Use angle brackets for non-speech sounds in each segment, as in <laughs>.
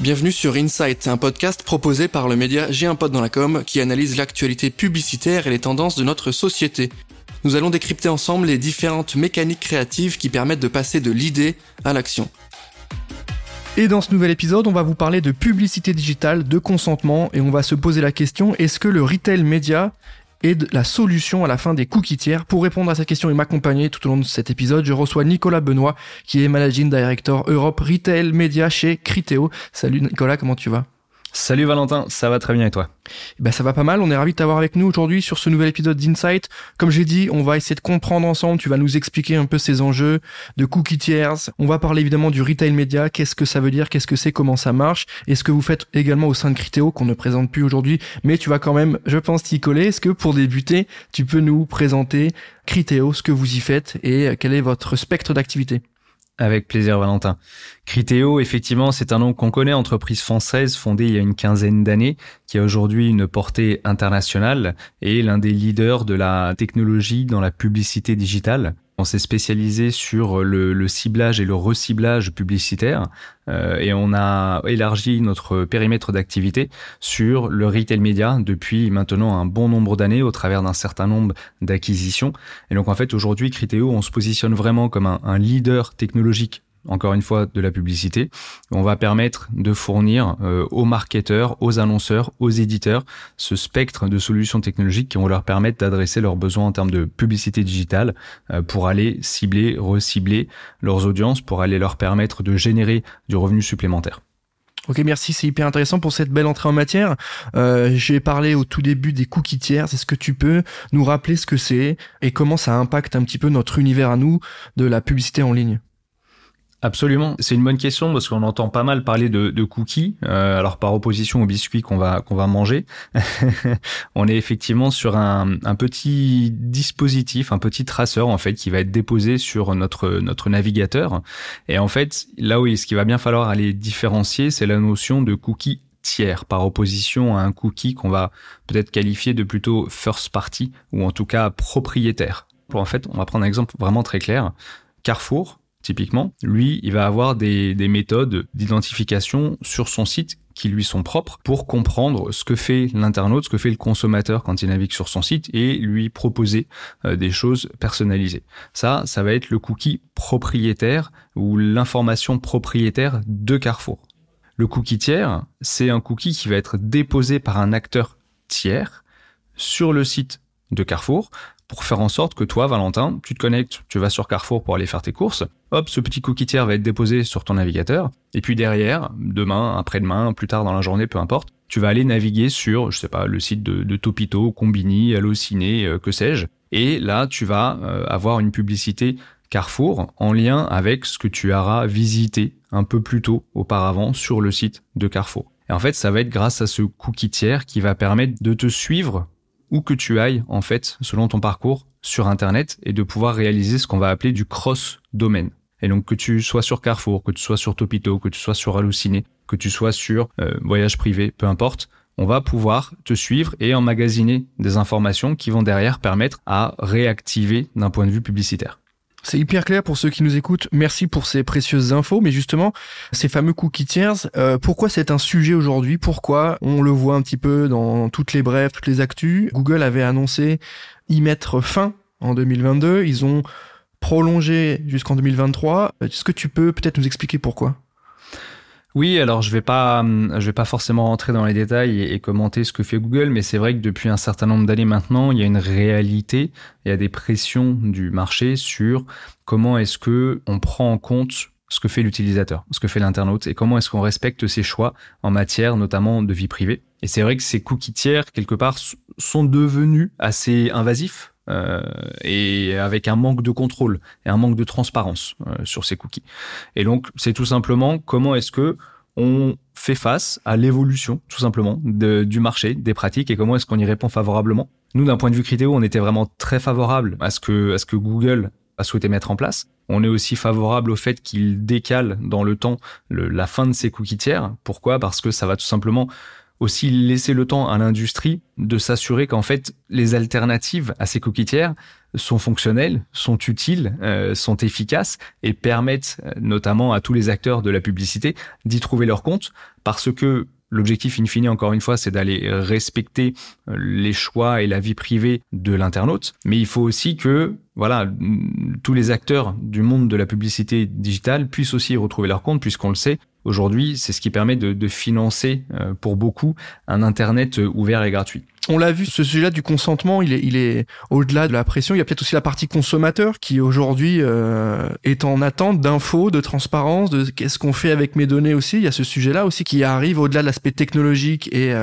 Bienvenue sur Insight, un podcast proposé par le média J'ai un pote dans la com qui analyse l'actualité publicitaire et les tendances de notre société. Nous allons décrypter ensemble les différentes mécaniques créatives qui permettent de passer de l'idée à l'action. Et dans ce nouvel épisode, on va vous parler de publicité digitale, de consentement, et on va se poser la question, est-ce que le retail média et de la solution à la fin des cookies tiers. Pour répondre à cette question et m'accompagner tout au long de cet épisode, je reçois Nicolas Benoît, qui est Managing Director Europe Retail Media chez Criteo. Salut Nicolas, comment tu vas? Salut Valentin, ça va très bien et toi? Eh ben ça va pas mal, on est ravi de t'avoir avec nous aujourd'hui sur ce nouvel épisode d'Insight. Comme j'ai dit, on va essayer de comprendre ensemble, tu vas nous expliquer un peu ces enjeux de cookie tiers. On va parler évidemment du retail media, qu'est-ce que ça veut dire, qu'est-ce que c'est, comment ça marche, et ce que vous faites également au sein de Criteo qu'on ne présente plus aujourd'hui, mais tu vas quand même, je pense, t'y coller. Est-ce que pour débuter, tu peux nous présenter Criteo, ce que vous y faites et quel est votre spectre d'activité? Avec plaisir, Valentin. Criteo, effectivement, c'est un nom qu'on connaît, entreprise française fondée il y a une quinzaine d'années, qui a aujourd'hui une portée internationale et l'un des leaders de la technologie dans la publicité digitale. On s'est spécialisé sur le, ciblage et le reciblage publicitaire euh, et on a élargi notre périmètre d'activité sur le retail média depuis maintenant un bon nombre d'années au travers d'un certain nombre d'acquisitions. Et donc en fait aujourd'hui Criteo on se positionne vraiment comme un leader technologique encore une fois, de la publicité. On va permettre de fournir euh, aux marketeurs, aux annonceurs, aux éditeurs ce spectre de solutions technologiques qui vont leur permettre d'adresser leurs besoins en termes de publicité digitale euh, pour aller cibler, recibler leurs audiences, pour aller leur permettre de générer du revenu supplémentaire. Ok, merci, c'est hyper intéressant pour cette belle entrée en matière. Euh, J'ai parlé au tout début des cookies tiers. Est-ce que tu peux nous rappeler ce que c'est et comment ça impacte un petit peu notre univers à nous de la publicité en ligne? Absolument, c'est une bonne question parce qu'on entend pas mal parler de, cookies. Euh, alors par opposition aux biscuits qu'on va qu'on va manger, <laughs> on est effectivement sur un, petit dispositif, un petit traceur en fait qui va être déposé sur notre notre navigateur. Et en fait, là où ce qu'il va bien falloir aller différencier, c'est la notion de cookie tiers par opposition à un cookie qu'on va peut-être qualifier de plutôt first party ou en tout cas propriétaire. Pour en fait, on va prendre un exemple vraiment très clair. Carrefour typiquement, lui, il va avoir des, méthodes d'identification sur son site qui lui sont propres pour comprendre ce que fait l'internaute, ce que fait le consommateur quand il navigue sur son site et lui proposer euh, des choses personnalisées. Ça, ça va être le cookie propriétaire ou l'information propriétaire de Carrefour. Le cookie tiers, c'est un cookie qui va être déposé par un acteur tiers sur le site de Carrefour pour faire en sorte que toi, Valentin, tu te connectes, tu vas sur Carrefour pour aller faire tes courses. Hop, ce petit cookie tiers va être déposé sur ton navigateur. Et puis derrière, demain, après-demain, plus tard dans la journée, peu importe, tu vas aller naviguer sur, je sais pas, le site de, Topito, Combini, Allociné, euh, que sais-je. Et là, tu vas euh, avoir une publicité Carrefour en lien avec ce que tu auras visité un peu plus tôt auparavant sur le site de Carrefour. Et en fait, ça va être grâce à ce cookie tiers qui va permettre de te suivre où que tu ailles, en fait, selon ton parcours sur Internet et de pouvoir réaliser ce qu'on va appeler du cross-domaine. Et donc que tu sois sur Carrefour, que tu sois sur Topito, que tu sois sur Halluciné, que tu sois sur euh, Voyage Privé, peu importe, on va pouvoir te suivre et emmagasiner des informations qui vont derrière permettre à réactiver d'un point de vue publicitaire. C'est hyper clair pour ceux qui nous écoutent. Merci pour ces précieuses infos. Mais justement, ces fameux cookie tiers, euh, pourquoi c'est un sujet aujourd'hui? Pourquoi on le voit un petit peu dans toutes les brèves, toutes les actus? Google avait annoncé y mettre fin en 2022. Ils ont prolongé jusqu'en 2023. Est-ce que tu peux peut-être nous expliquer pourquoi? Oui, alors je vais pas, je vais pas forcément rentrer dans les détails et, commenter ce que fait Google, mais c'est vrai que depuis un certain nombre d'années maintenant, il y a une réalité, il y a des pressions du marché sur comment est-ce que on prend en compte ce que fait l'utilisateur, ce que fait l'internaute et comment est-ce qu'on respecte ses choix en matière notamment de vie privée. Et c'est vrai que ces cookies tiers, quelque part, sont devenus assez invasifs euh, et avec un manque de contrôle et un manque de transparence euh, sur ces cookies. Et donc, c'est tout simplement comment est-ce que on fait face à l'évolution, tout simplement, du marché, des pratiques et comment est-ce qu'on y répond favorablement. Nous, d'un point de vue Criteo, on était vraiment très favorable à ce que, à ce que Google a souhaité mettre en place. On est aussi favorable au fait qu'il décale dans le temps la fin de ces cookies tiers. Pourquoi? Parce que ça va tout simplement aussi laisser le temps à l'industrie de s'assurer qu'en fait les alternatives à ces coquitières sont fonctionnelles, sont utiles, euh, sont efficaces et permettent euh, notamment à tous les acteurs de la publicité d'y trouver leur compte parce que L'objectif in fine, encore une fois, c'est d'aller respecter euh, les choix et la vie privée de l'internaute. Mais il faut aussi que, voilà, tous les acteurs du monde de la publicité digitale puissent aussi y retrouver leur compte, puisqu'on le sait, Aujourd'hui, c'est ce qui permet de, financer euh, pour beaucoup un Internet euh, ouvert et gratuit. On l'a vu, ce sujet-là du consentement, il est, il est au-delà de la pression. Il y a peut-être aussi la partie consommateur qui aujourd'hui euh, est en attente d'infos, de transparence, de qu'est-ce qu'on fait avec mes données aussi. Il y a ce sujet-là aussi qui arrive au-delà de l'aspect technologique et,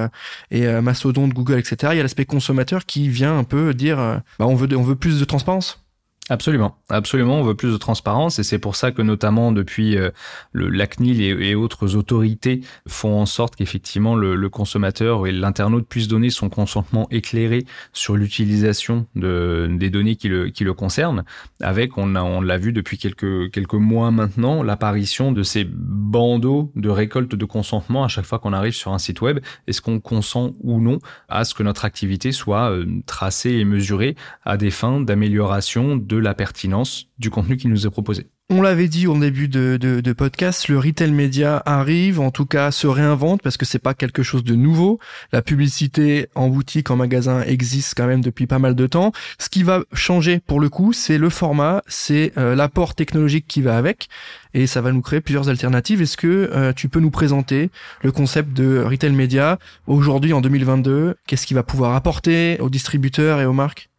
et Mastodon, Google, etc. Il y a l'aspect consommateur qui vient un peu dire, bah, on veut, on veut plus de transparence. Absolument, absolument. On veut plus de transparence et c'est pour ça que notamment depuis euh, le, la CNIL et, autres autorités font en sorte qu'effectivement le, consommateur et l'internaute puissent donner son consentement éclairé sur l'utilisation de, des données qui le, qui le concernent. Avec, on l'a on l'a vu depuis quelques quelques mois maintenant, l'apparition de ces bandeaux de récolte de consentement à chaque fois qu'on arrive sur un site web. Est-ce qu'on consent ou non à ce que notre activité soit euh, tracée et mesurée à des fins d'amélioration de la pertinence du contenu qui nous est proposé. On l'avait dit au début de, podcast, le retail média arrive, en tout cas se réinvente parce que c'est pas quelque chose de nouveau. La publicité en boutique, en magasin existe quand même depuis pas mal de temps. Ce qui va changer pour le coup, c'est le format, c'est euh, l'apport technologique qui va avec, et ça va nous créer plusieurs alternatives. Est-ce que euh, tu peux nous présenter le concept de retail média aujourd'hui en 2022 Qu'est-ce qu'il va pouvoir apporter aux distributeurs et aux marques?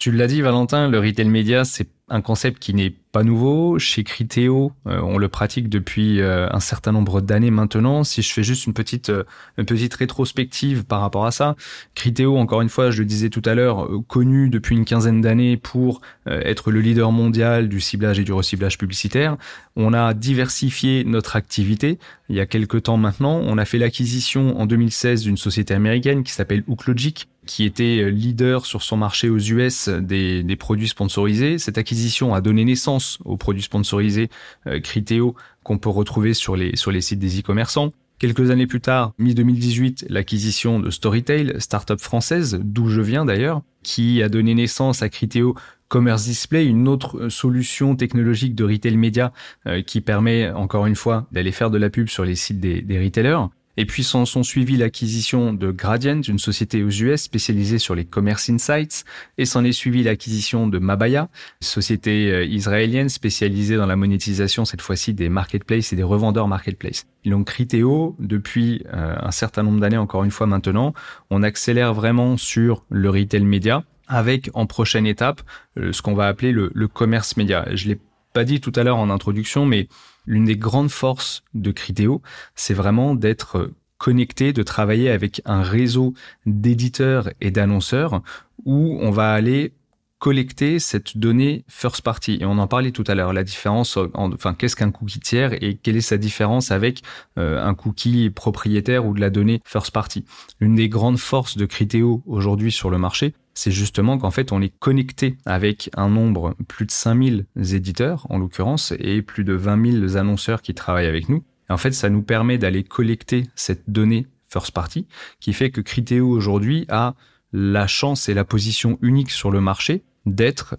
Tu l'as dit, Valentin, le retail média, c'est un concept qui n'est pas nouveau. Chez Criteo, euh, on le pratique depuis euh, un certain nombre d'années maintenant. Si je fais juste une petite, euh, une petite rétrospective par rapport à ça, Criteo, encore une fois, je le disais tout à l'heure, connu depuis une quinzaine d'années pour être le leader mondial du ciblage et du reciblage publicitaire. On a diversifié notre activité. Il y a quelques temps maintenant, on a fait l'acquisition en 2016 d'une société américaine qui s'appelle Hooklogic, qui était leader sur son marché aux US des, des produits sponsorisés. Cette acquisition a donné naissance aux produits sponsorisés euh, Criteo qu'on peut retrouver sur les, sur les sites des e-commerçants. Quelques années plus tard, mi-2018, l'acquisition de Storytail, start-up française, d'où je viens d'ailleurs, qui a donné naissance à Criteo Commerce Display, une autre euh, solution technologique de retail média euh, qui permet, encore une fois, d'aller faire de la pub sur les sites des, des retailers. Et puis s'en sont suivis l'acquisition de Gradient, une société aux US spécialisée sur les commerce insights, et s'en est suivi l'acquisition de Mabaya, société euh, israélienne spécialisée dans la monétisation cette fois-ci des marketplaces et des revendeurs marketplace. Donc Criteo, depuis euh, un certain nombre d'années encore une fois maintenant, on accélère vraiment sur le retail média avec en prochaine étape euh, ce qu'on va appeler le, le commerce média. Je l'ai pas dit tout à l'heure en introduction, mais l'une des grandes forces de Criteo, c'est vraiment d'être connecté, de travailler avec un réseau d'éditeurs et d'annonceurs où on va aller collecter cette donnée first party. Et on en parlait tout à l'heure, la différence, enfin, qu'est-ce qu'un cookie tiers et quelle est sa différence avec euh, un cookie propriétaire ou de la donnée first party. L'une des grandes forces de Criteo aujourd'hui sur le marché, c'est justement qu'en fait, on est connecté avec un nombre, plus de 5000 éditeurs, en l'occurrence, et plus de 20 000 annonceurs qui travaillent avec nous. Et en fait, ça nous permet d'aller collecter cette donnée first party, qui fait que Criteo aujourd'hui a la chance et la position unique sur le marché d'être,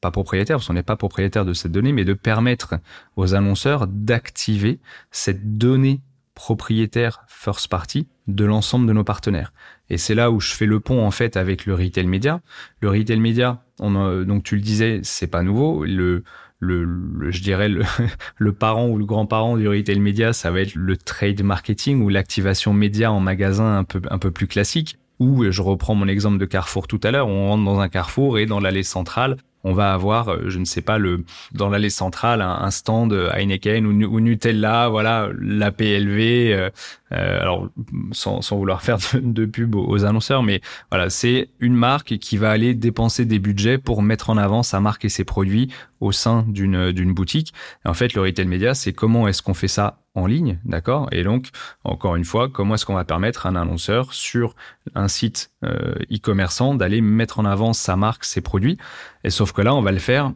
pas propriétaire, parce qu'on n'est pas propriétaire de cette donnée, mais de permettre aux annonceurs d'activer cette donnée propriétaire first party de l'ensemble de nos partenaires. Et c'est là où je fais le pont en fait avec le retail média. Le retail média, on donc tu le disais, c'est pas nouveau. Le, le, je dirais le, <laughs> le parent ou le grand-parent du retail média, ça va être le trade marketing ou l'activation média en magasin un peu un peu plus classique. Ou je reprends mon exemple de Carrefour tout à l'heure, on rentre dans un Carrefour et dans l'allée centrale, on va avoir, euh, je ne sais pas, le dans l'allée centrale, un, stand Heineken ou, Nutella, voilà, la PLV. Euh, euh, alors, sans, vouloir <laughs> faire de, pub aux, annonceurs, mais voilà, c'est une marque qui va aller dépenser des budgets pour mettre en avant sa marque et ses produits au sein d'une d'une boutique. en fait, le retail média, c'est comment est-ce qu'on fait ça en ligne, d'accord? Et donc, encore une fois, comment est-ce qu'on va permettre à un annonceur sur un site euh, e-commerçant d'aller mettre en avant sa marque, ses produits? Et sauf que là, on va le faire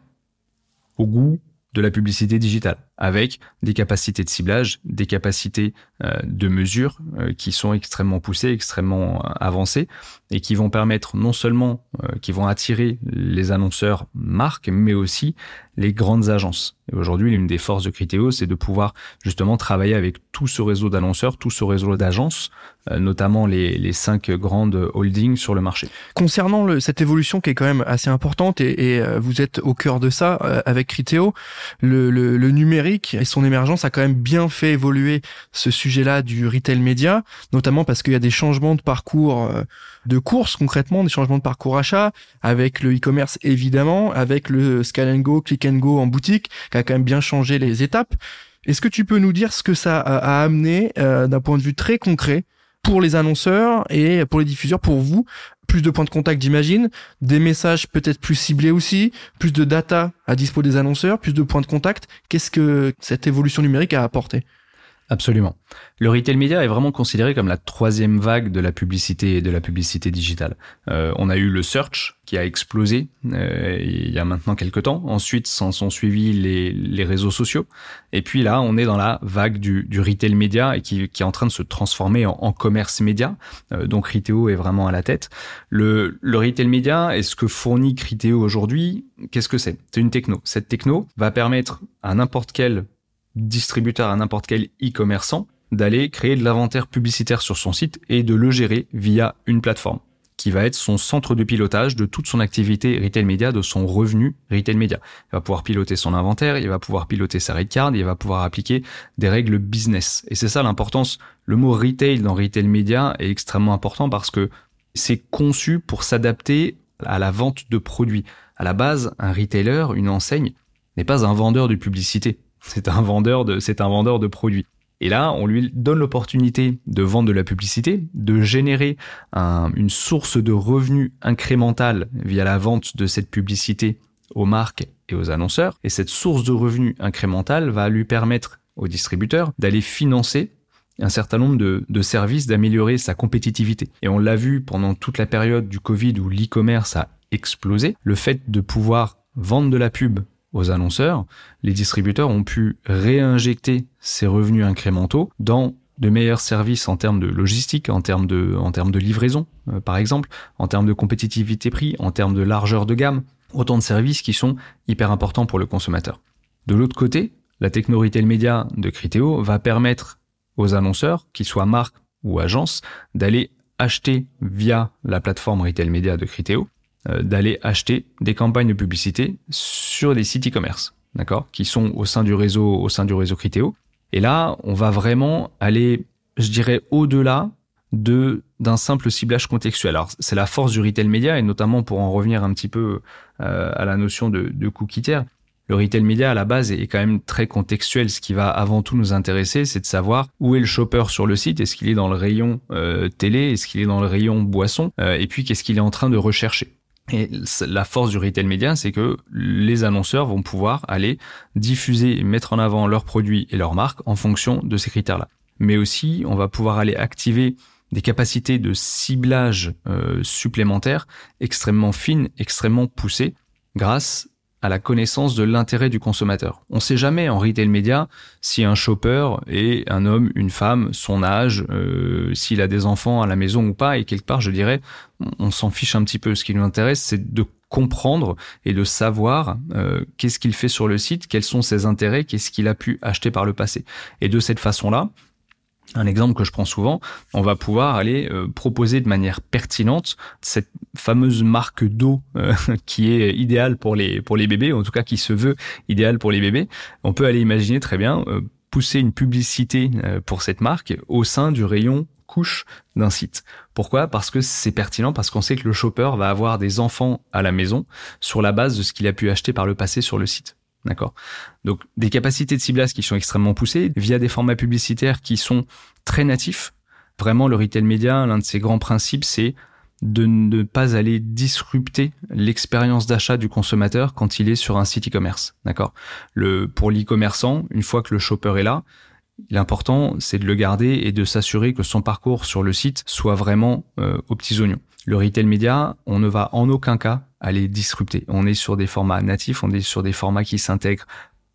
au goût de la publicité digitale, avec des capacités de ciblage, des capacités euh, de mesure euh, qui sont extrêmement poussées, extrêmement avancées et qui vont permettre non seulement qui vont attirer les annonceurs marques, mais aussi les grandes agences. Et aujourd'hui, l'une des forces de Criteo, c'est de pouvoir justement travailler avec tout ce réseau d'annonceurs, tout ce réseau d'agences, euh, notamment les, cinq grandes holdings sur le marché. Concernant cette évolution qui est quand même assez importante et, euh, vous êtes au cœur de ça euh, avec Criteo, le, numérique et son émergence a quand même bien fait évoluer ce sujet-là du retail média, notamment parce qu'il y a des changements de parcours de course concrètement, des changements de parcours achat avec le e-commerce évidemment, avec le scan and go, click and go en boutique qui a quand même bien changé les étapes. Est-ce que tu peux nous dire ce que ça a, amené euh, d'un point de vue très concret pour les annonceurs et pour les diffuseurs, pour vous plus de points de contact, j'imagine, des messages peut-être plus ciblés aussi, plus de data à dispo des annonceurs, plus de points de contact. Qu'est-ce que cette évolution numérique a apporté? Absolument. Le retail media est vraiment considéré comme la troisième vague de la publicité et de la publicité digitale. Euh, on a eu le search qui a explosé euh, il y a maintenant quelques temps. Ensuite, s'en sont suivis les, les, réseaux sociaux. Et puis là, on est dans la vague du, du retail média et qui, qui, est en train de se transformer en, commerce média. Euh, donc Criteo est vraiment à la tête. Le, le retail média est ce que fournit Criteo aujourd'hui. Qu'est-ce que c'est? C'est une techno. Cette techno va permettre à n'importe quel distributeur, à n'importe quel e-commerçant, d'aller créer de l'inventaire publicitaire sur son site et de le gérer via une plateforme qui va être son centre de pilotage de toute son activité retail média, de son revenu retail média. Il va pouvoir piloter son inventaire, il va pouvoir piloter sa rate card, il va pouvoir appliquer des règles business. Et c'est ça l'importance. Le mot retail dans retail média est extrêmement important parce que c'est conçu pour s'adapter à la vente de produits. À la base, un retailer, une enseigne, n'est pas un vendeur de publicité. C'est un vendeur de, produits. Et là, on lui donne l'opportunité de vendre de la publicité, de générer une source de revenus incrémentale via la vente de cette publicité aux marques et aux annonceurs. Et cette source de revenus incrémentale va lui permettre au distributeur d'aller financer un certain nombre de services, d'améliorer sa compétitivité. Et on l'a vu pendant toute la période du Covid où l'e-commerce a explosé. Le fait de pouvoir vendre de la pub aux annonceurs, les distributeurs ont pu réinjecter ces revenus incrémentaux dans de meilleurs services en termes de logistique, en termes de, en termes de livraison, euh, par exemple, en termes de compétitivité prix, en termes de largeur de gamme, autant de services qui sont hyper importants pour le consommateur. De l'autre côté, la techno retail média de Criteo va permettre aux annonceurs, qu'ils soient marques ou agences, d'aller acheter via la plateforme retail média de Criteo d'aller acheter des campagnes de publicité sur des sites e-commerce, d'accord, qui sont au sein du réseau, au sein du réseau Criteo. Et là, on va vraiment aller, je dirais, au-delà de d'un simple ciblage contextuel. Alors c'est la force du retail média et notamment pour en revenir un petit peu euh, à la notion de, de cookie tiers. Le retail média à la base est quand même très contextuel. Ce qui va avant tout nous intéresser, c'est de savoir où est le shopper sur le site. Est-ce qu'il est dans le rayon euh, télé? Est-ce qu'il est dans le rayon boisson? Et puis qu'est-ce qu'il est en train de rechercher? Et la force du retail média, c'est que les annonceurs vont pouvoir aller diffuser et mettre en avant leurs produits et leurs marques en fonction de ces critères-là. Mais aussi, on va pouvoir aller activer des capacités de ciblage euh, supplémentaires extrêmement fines, extrêmement poussées, grâce à la connaissance de l'intérêt du consommateur. On ne sait jamais en retail média si un shopper est un homme, une femme, son âge, euh, s'il a des enfants à la maison ou pas. Et quelque part, je dirais, on, s'en fiche un petit peu. Ce qui nous intéresse, c'est de comprendre et de savoir euh, qu'est-ce qu'il fait sur le site, quels sont ses intérêts, qu'est-ce qu'il a pu acheter par le passé. Et de cette façon-là, un exemple que je prends souvent, on va pouvoir aller euh, proposer de manière pertinente cette fameuse marque d'eau euh, <laughs> qui est idéale pour les pour les bébés, en tout cas qui se veut idéale pour les bébés. On peut aller imaginer très bien euh, pousser une publicité pour cette marque au sein du rayon couche d'un site. Pourquoi? Parce que c'est pertinent, parce qu'on sait que le shopper va avoir des enfants à la maison sur la base de ce qu'il a pu acheter par le passé sur le site. D'accord Donc des capacités de ciblage qui sont extrêmement poussées via des formats publicitaires qui sont très natifs. Vraiment, le retail média, l'un de ses grands principes, c'est de ne pas aller disrupter l'expérience d'achat du consommateur quand il est sur un site e-commerce. D'accord Le pour l'e-commerçant, une fois que le shopper est là, l'important c'est de le garder et de s'assurer que son parcours sur le site soit vraiment euh, aux petits oignons. Le retail média, on ne va en aucun cas aller disrupter. On est sur des formats natifs, on est sur des formats qui s'intègrent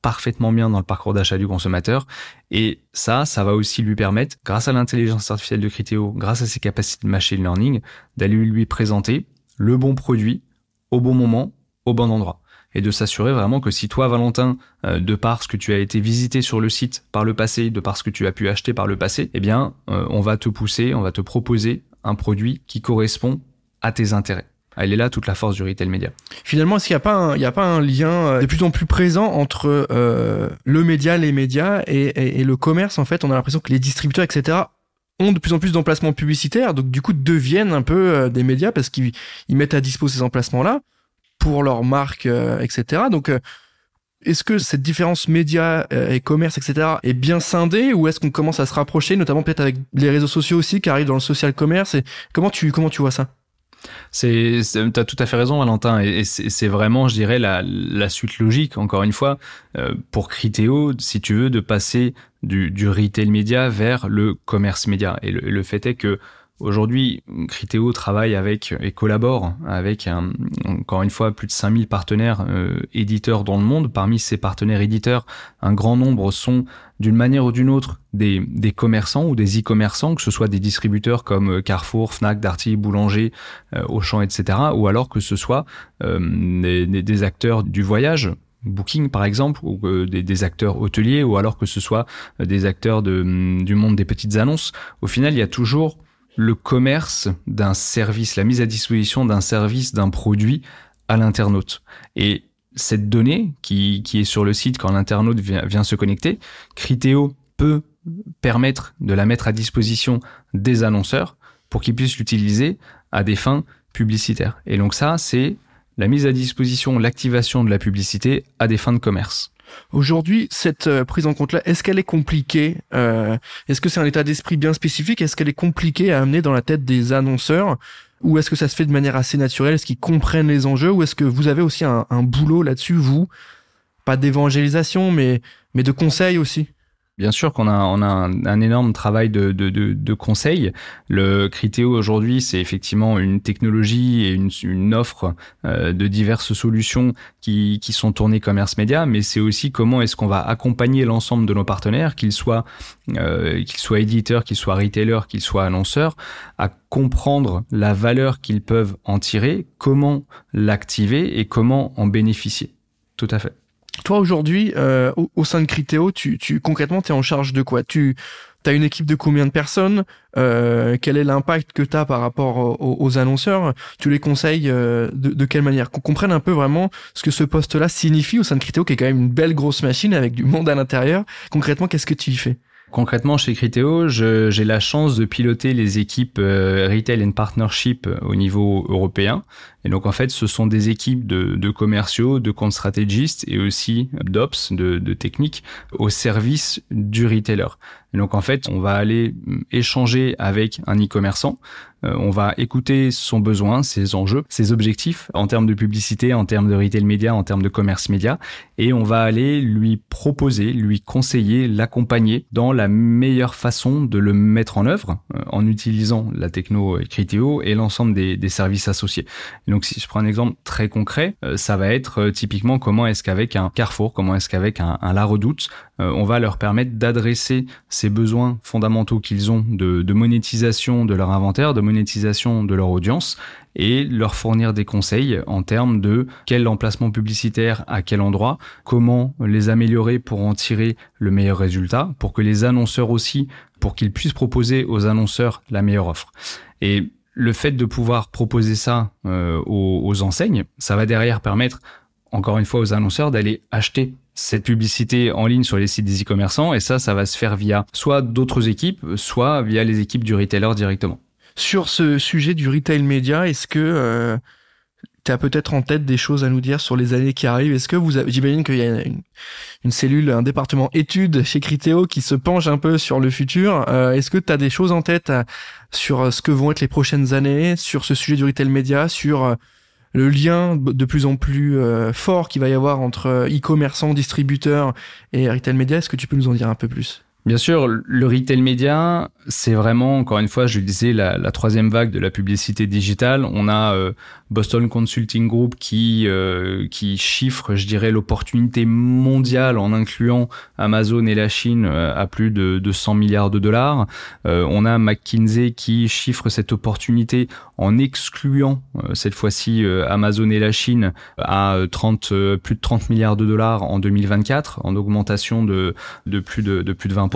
parfaitement bien dans le parcours d'achat du consommateur. Et ça, ça va aussi lui permettre, grâce à l'intelligence artificielle de Criteo, grâce à ses capacités de machine learning, d'aller lui présenter le bon produit au bon moment, au bon endroit et de s'assurer vraiment que si toi, Valentin, euh, de par ce que tu as été visité sur le site par le passé, de par ce que tu as pu acheter par le passé, eh bien, euh, on va te pousser, on va te proposer un produit qui correspond à tes intérêts. Elle est là toute la force du retail média. Finalement, est-ce qu'il n'y a pas un, a un lien euh, de plus en plus présent entre le média, les médias et, le commerce En fait, on a l'impression que les distributeurs, etc., ont de plus en plus d'emplacements publicitaires, donc du coup deviennent un peu des médias parce qu'ils mettent à disposition ces emplacements-là pour leur marque, euh, etc. Donc, euh, est-ce que cette différence média euh, et commerce, etc., est bien scindée ou est-ce qu'on commence à se rapprocher, notamment peut-être avec les réseaux sociaux aussi qui arrivent dans le social commerce et comment tu comment tu vois ça? C'est, t'as tout à fait raison, Valentin, et, c'est vraiment, je dirais, la, la, suite logique. Encore une fois, pour Criteo, si tu veux, de passer du, du retail média vers le commerce média. Et le, le fait est que Aujourd'hui, Criteo travaille avec et collabore avec encore une fois plus de 5000 partenaires euh, éditeurs dans le monde. Parmi ces partenaires éditeurs, un grand nombre sont d'une manière ou d'une autre des, des commerçants ou des e-commerçants, que ce soit des distributeurs comme euh, Carrefour, Fnac, Darty, Boulanger, euh, Auchan, etc. Ou alors que ce soit des, des, acteurs du voyage, Booking par exemple, ou des, des, acteurs hôteliers, ou alors que ce soit des acteurs de, du monde des petites annonces. Au final, il y a toujours le commerce d'un service, la mise à disposition d'un service, d'un produit à l'internaute. Et cette donnée qui, est sur le site quand l'internaute vient, vient, se connecter, Criteo peut permettre de la mettre à disposition des annonceurs pour qu'ils puissent l'utiliser à des fins publicitaires. Et donc ça, c'est la mise à disposition, l'activation de la publicité à des fins de commerce. Aujourd'hui, cette euh, prise en compte-là, est-ce qu'elle est compliquée euh, Est-ce que c'est un état d'esprit bien spécifique? Est-ce qu'elle est compliquée à amener dans la tête des annonceurs? Ou est-ce que ça se fait de manière assez naturelle? Est-ce qu'ils comprennent les enjeux? Ou est-ce que vous avez aussi un, boulot là-dessus, vous? Pas d'évangélisation, mais, mais de conseil aussi Bien sûr qu'on a, on a un, énorme travail de, conseil. Le Criteo aujourd'hui, c'est effectivement une technologie et une, offre euh, de diverses solutions qui, qui sont tournées commerce média, mais c'est aussi comment est-ce qu'on va accompagner l'ensemble de nos partenaires, qu'ils soient, euh, qu'ils soient éditeurs, qu'ils soient retailers, qu'ils soient annonceurs, à comprendre la valeur qu'ils peuvent en tirer, comment l'activer et comment en bénéficier. Tout à fait. Toi aujourd'hui, euh, au, sein de Criteo, tu, tu concrètement, tu es en charge de quoi? Tu as une équipe de combien de personnes? Euh, Quel est l'impact que tu as par rapport aux, annonceurs? Tu les conseilles euh, de, de, quelle manière? Qu'on comprenne un peu vraiment ce que ce poste-là signifie au sein de Criteo, qui est quand même une belle grosse machine avec du monde à l'intérieur. Concrètement, qu'est-ce que tu y fais? Concrètement, chez Criteo, j'ai la chance de piloter les équipes euh, Retail and Partnership au niveau européen. Et donc, en fait, ce sont des équipes de, de commerciaux, de compte stratégistes et aussi d'ops, de, de techniques au service du retailer. Et donc, en fait, on va aller échanger avec un e-commerçant euh, on va écouter son besoin, ses enjeux, ses objectifs en termes de publicité, en termes de retail média, en termes de commerce média, et on va aller lui proposer, lui conseiller, l'accompagner dans la meilleure façon de le mettre en œuvre euh, en utilisant la techno Criteo et l'ensemble des, services associés. Si je prends un exemple très concret, euh, ça va être typiquement comment est-ce qu'avec un Carrefour, comment est-ce qu'avec un, La Redoute, on va leur permettre d'adresser ces besoins fondamentaux qu'ils ont de, monétisation de leur inventaire, de monétisation de leur audience et leur fournir des conseils en termes de quel emplacement publicitaire à quel endroit, comment les améliorer pour en tirer le meilleur résultat, pour que les annonceurs aussi, pour qu'ils puissent proposer aux annonceurs la meilleure offre. Le fait de pouvoir proposer ça euh, aux, enseignes, ça va derrière permettre encore une fois aux annonceurs d'aller acheter cette publicité en ligne sur les sites des e-commerçants et ça, ça va se faire via soit d'autres équipes, soit via les équipes du retailer directement. Sur ce sujet du retail média, est-ce que euh, tu peut-être en tête des choses à nous dire sur les années qui arrivent. Est-ce que vous j'imagine qu'il y a une, une, cellule, un département études chez Criteo qui se penche un peu sur le futur. Euh, est-ce que tu des choses en tête euh, sur ce que vont être les prochaines années, sur ce sujet du retail média, sur le lien de plus en plus fort qu'il va y avoir entre e-commerçants, distributeurs et retail média? Est-ce que tu peux nous en dire un peu plus? Bien sûr, le retail média, c'est vraiment, encore une fois, je le disais, la, troisième vague de la publicité digitale. On a euh, Boston Consulting Group qui euh, qui chiffre, je dirais, l'opportunité mondiale en incluant Amazon et la Chine euh, à plus de, de 100 milliards de dollars. on a McKinsey qui chiffre cette opportunité en excluant cette fois-ci Amazon et la Chine à 30 plus de 30 milliards de dollars en 2024, en augmentation de plus de, de plus de 20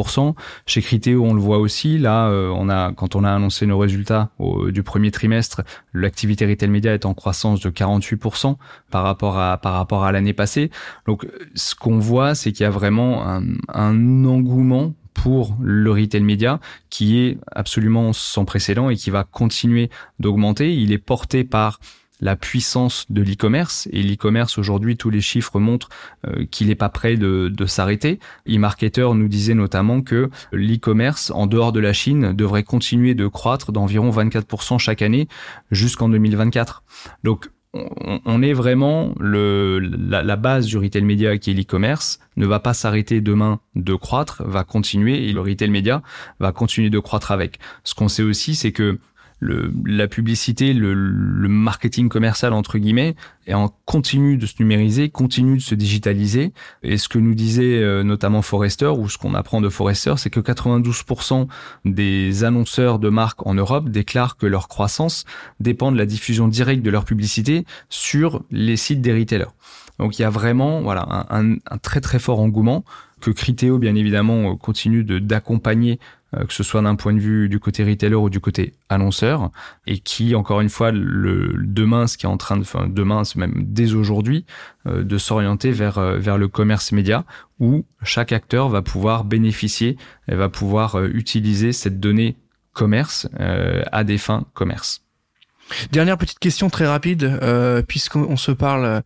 chez Criteo, on le voit aussi. Là, euh, on a, quand on a annoncé nos résultats du premier trimestre, l'activité retail média est en croissance de 48% par rapport à, par rapport à l'année passée. Donc, ce qu'on voit, c'est qu'il y a vraiment un, un engouement pour le retail média qui est absolument sans précédent et qui va continuer d'augmenter. Il est porté par la puissance de l'e-commerce. Et l'e-commerce, aujourd'hui, tous les chiffres montrent euh, qu'il n'est pas prêt de, de s'arrêter. E-Marketer nous disait notamment que l'e-commerce, en dehors de la Chine, devrait continuer de croître d'environ 24% chaque année jusqu'en 2024. Donc, on est vraiment le, la, la, base du retail média qui est l'e-commerce ne va pas s'arrêter demain de croître, va continuer et le retail média va continuer de croître avec. Ce qu'on sait aussi, c'est que le, la publicité, le, le, marketing commercial entre guillemets, est en continue de se numériser, continue de se digitaliser. Et ce que nous disait euh, notamment Forrester, ou ce qu'on apprend de Forrester, c'est que 92% des annonceurs de marques en Europe déclarent que leur croissance dépend de la diffusion directe de leur publicité sur les sites des retailers. Donc il y a vraiment voilà un, un très très fort engouement que Criteo bien évidemment continue d'accompagner que ce soit d'un point de vue du côté retailer ou du côté annonceur, et qui, encore une fois, le demain, ce qui est en train de, enfin demain, c'est même dès aujourd'hui, euh, de s'orienter vers euh, vers le commerce média, où chaque acteur va pouvoir bénéficier, et va pouvoir utiliser cette donnée commerce à des fins commerce. Dernière petite question très rapide, puisqu'on se parle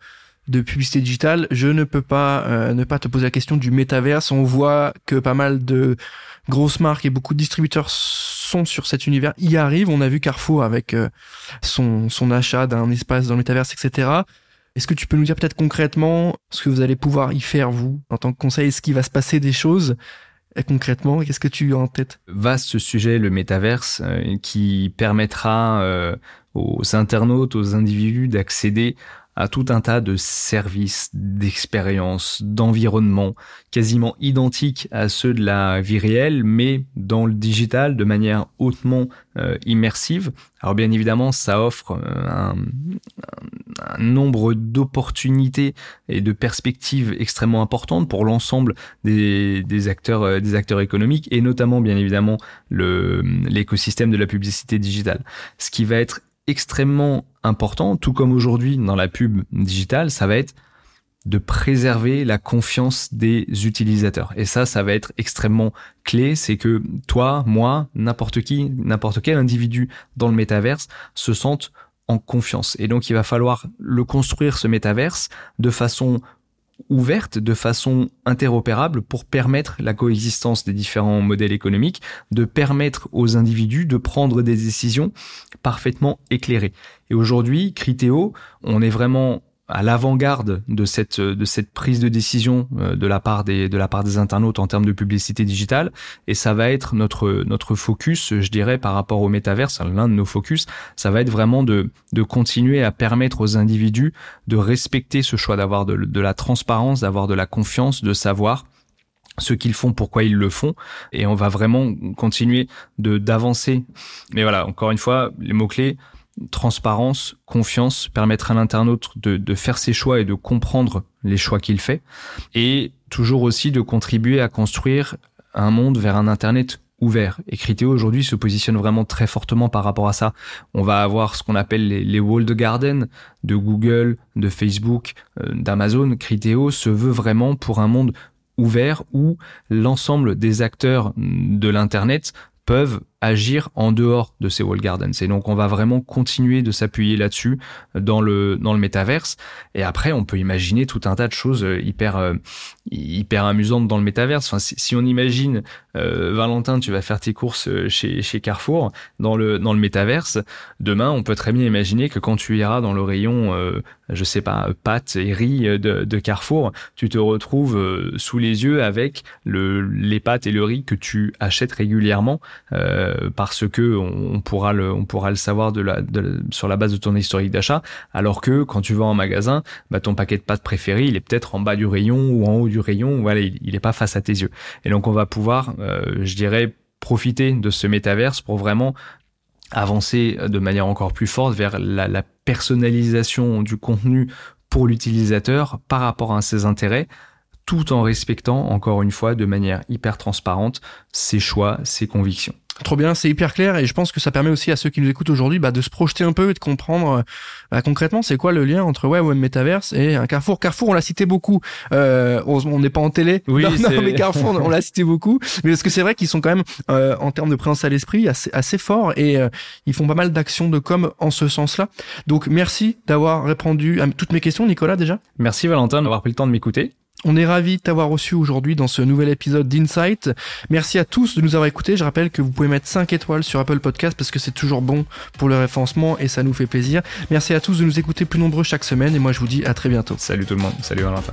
de publicité digitale, je ne peux pas ne pas te poser la question du métaverse. On voit que pas mal de grosses marques et beaucoup de distributeurs sont sur cet univers, y arrivent. On a vu Carrefour avec euh, son, son achat d'un espace dans le métaverse, etc. Est-ce que tu peux nous dire peut-être concrètement ce que vous allez pouvoir y faire, vous, en tant que conseil? Est-ce qu'il va se passer des choses et concrètement? Qu'est-ce que tu as en tête? Vaste sujet, le métaverse, euh, qui permettra euh, aux internautes, aux individus d'accéder à tout un tas de services, d'expériences, d'environnements quasiment identiques à ceux de la vie réelle, mais dans le digital de manière hautement euh, immersive. Alors bien évidemment, ça offre euh, un, un, nombre d'opportunités et de perspectives extrêmement importantes pour l'ensemble des, des, acteurs, euh, des acteurs économiques et notamment bien évidemment l'écosystème de la publicité digitale. Ce qui va être extrêmement important, tout comme aujourd'hui dans la pub digitale, ça va être de préserver la confiance des utilisateurs. Et ça, ça va être extrêmement clé, c'est que toi, moi, n'importe qui, n'importe quel individu dans le métaverse se sente en confiance. Et donc, il va falloir le construire, ce métaverse, de façon ouverte de façon interopérable pour permettre la coexistence des différents modèles économiques, de permettre aux individus de prendre des décisions parfaitement éclairées. Et aujourd'hui, Criteo, on est vraiment à l'avant-garde de cette de cette prise de décision euh, de la part des de la part des internautes en termes de publicité digitale. Et ça va être notre notre focus je dirais par rapport au métaverse l'un de nos focus. Ça va être vraiment de de continuer à permettre aux individus de respecter ce choix d'avoir de, de la transparence d'avoir de la confiance de savoir ce qu'ils font, pourquoi ils le font, et on va vraiment continuer de d'avancer. Mais voilà, encore une fois, les mots clés transparence, confiance, permettre à l'internaute de, de, faire ses choix et de comprendre les choix qu'il fait, et toujours aussi de contribuer à construire un monde vers un Internet ouvert. Et Criteo aujourd'hui se positionne vraiment très fortement par rapport à ça. On va avoir ce qu'on appelle les, les walled garden de Google, de Facebook, euh, d'Amazon. Criteo se veut vraiment pour un monde ouvert où l'ensemble des acteurs de l'Internet peuvent agir en dehors de ces wall gardens. Et donc on va vraiment continuer de s'appuyer là-dessus dans le dans le métaverse. Et après, on peut imaginer tout un tas de choses hyper hyper amusantes dans le métaverse. Enfin, si, on imagine Valentin, tu vas faire tes courses chez chez Carrefour dans le dans le métaverse. Demain, on peut très bien imaginer que quand tu iras dans le rayon, euh, je sais pas, pâtes et riz de, de, Carrefour, tu te retrouves euh, sous les yeux avec le, les pâtes et le riz que tu achètes régulièrement euh, parce que on, pourra le on pourra le savoir sur la base de ton historique d'achat. Alors que quand tu vas en magasin, bah, ton paquet de pâtes préféré, il est peut-être en bas du rayon ou en haut du rayon. Voilà, il, il est pas face à tes yeux. Et donc on va pouvoir, je dirais profiter de ce métaverse pour vraiment avancer de manière encore plus forte vers la, personnalisation du contenu pour l'utilisateur par rapport à ses intérêts, tout en respectant, encore une fois, de manière hyper transparente, ses choix, ses convictions. Trop bien, c'est hyper clair et je pense que ça permet aussi à ceux qui nous écoutent aujourd'hui bah, de se projeter un peu et de comprendre euh, bah, concrètement c'est quoi le lien entre web, web metaverse et un Carrefour. Carrefour, on l'a cité beaucoup. Euh, on n'est pas en télé. Oui, non, mais Carrefour, on l'a cité beaucoup. Mais parce que c'est vrai qu'ils sont quand même euh, en termes de présence à l'esprit assez, assez forts et euh, ils font pas mal d'actions de com en ce sens-là. Donc merci d'avoir répondu à toutes mes questions, Nicolas déjà. Merci Valentin d'avoir pris le temps de m'écouter. On est ravi de t'avoir reçu aujourd'hui dans ce nouvel épisode d'Insight. Merci à tous de nous avoir écoutés. Je rappelle que vous pouvez mettre 5 étoiles sur Apple Podcast parce que c'est toujours bon pour le référencement et ça nous fait plaisir. Merci à tous de nous écouter plus nombreux chaque semaine et moi je vous dis à très bientôt. Salut tout le monde. Salut Valentin.